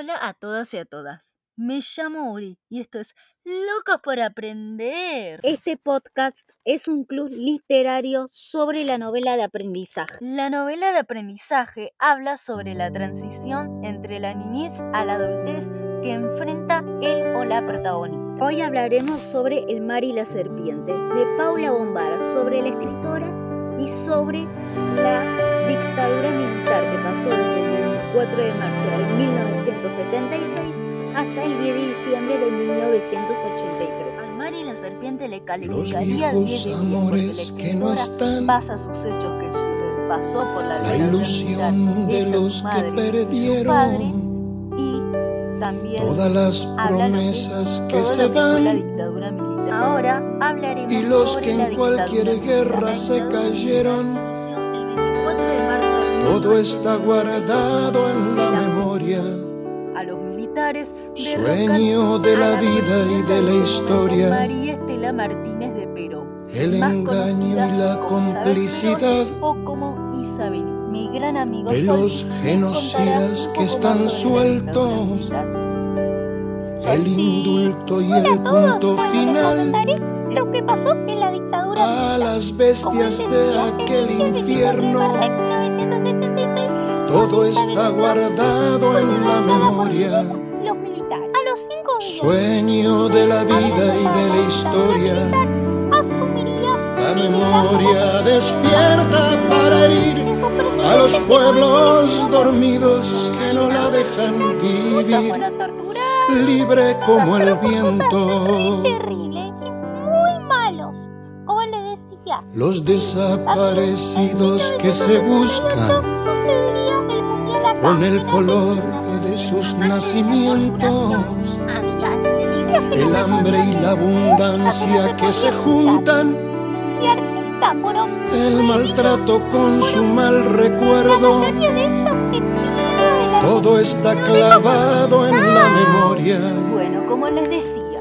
Hola a todas y a todas. Me llamo Uri y esto es Locos por Aprender. Este podcast es un club literario sobre la novela de aprendizaje. La novela de aprendizaje habla sobre la transición entre la niñez a la adultez que enfrenta él o la protagonista. Hoy hablaremos sobre El mar y la serpiente de Paula Bombara, sobre la escritora y sobre la dictadura militar que pasó desde el 24 de marzo de 1976 hasta el 10 de diciembre de 1983. Al mar y la serpiente le calificaría 10 de 10 porque la que no están, pasa sus hechos que su pasó por la, la ilusión de los que perdieron y también todas las promesas que se van la dictadura militar. Ahora hablaremos y los sobre que la en cualquier guerra se cayeron todo está 1976, guardado en la memoria a los militares Sueño de la vida y de la historia. María Estela Martínez de Perón el engaño y la Isabel complicidad o como Isabelí mi gran amigo de los genocidas que están sueltos. el indulto y el punto final lo que pasó en la dictadura a las bestias de aquel infierno. Todo está guardado en la memoria. Los militares. A los cinco días, Sueño de la vida y de la historia. asumiría La memoria despierta para herir a los pueblos dormidos que no la dejan vivir, libre como el viento. Los desaparecidos que se buscan el con el color de sus nacimientos, el hambre y la abundancia que se juntan, el maltrato con su mal recuerdo. Todo está clavado en la memoria, bueno como les decía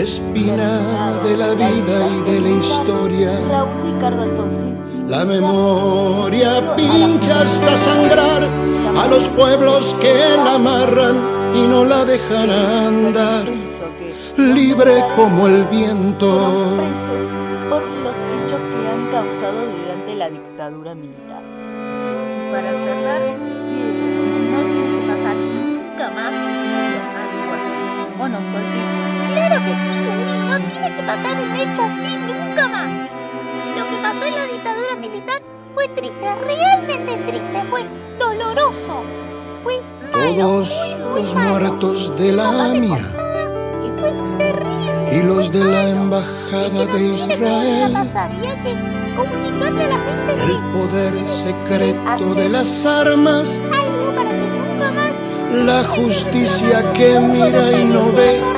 espina de la vida y de la historia. Raúl Ricardo Alfonsín La memoria pincha hasta sangrar a los pueblos que la amarran y no la dejan andar, libre como el viento. por los hechos que han causado durante la dictadura militar. Y para cerrar, pasar un hecho así nunca más. Lo que pasó en la dictadura militar fue triste, realmente triste, fue doloroso, fue malo, Todos muy, muy los malo. muertos de la AMIA que fue terrible. y los de la. Embajada de Israel, pasar, y hay que comunicarle a la gente el que poder secreto de las armas, algo para que nunca más la justicia que mira y no ve.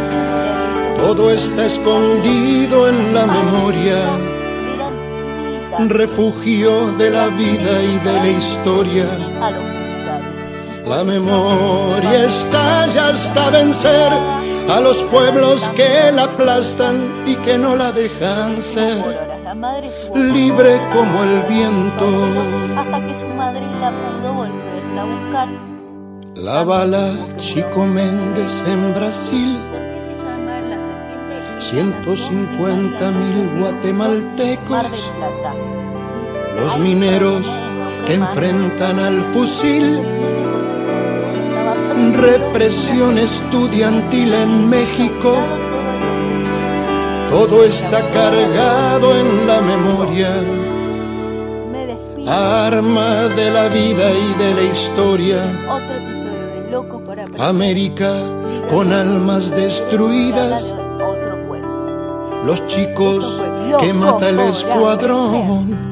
Todo está escondido en la memoria, refugio de la vida y de la historia. La memoria estalla hasta vencer a los pueblos que la aplastan y que no la dejan ser. libre como el viento. hasta que su madre la pudo volverla a buscar. La bala Chico Méndez en Brasil, 150 mil guatemaltecos, los mineros que enfrentan al fusil. Represión estudiantil en México, todo está cargado en la memoria. Arma de la vida y de la historia. América con almas destruidas. Los chicos que mata el escuadrón.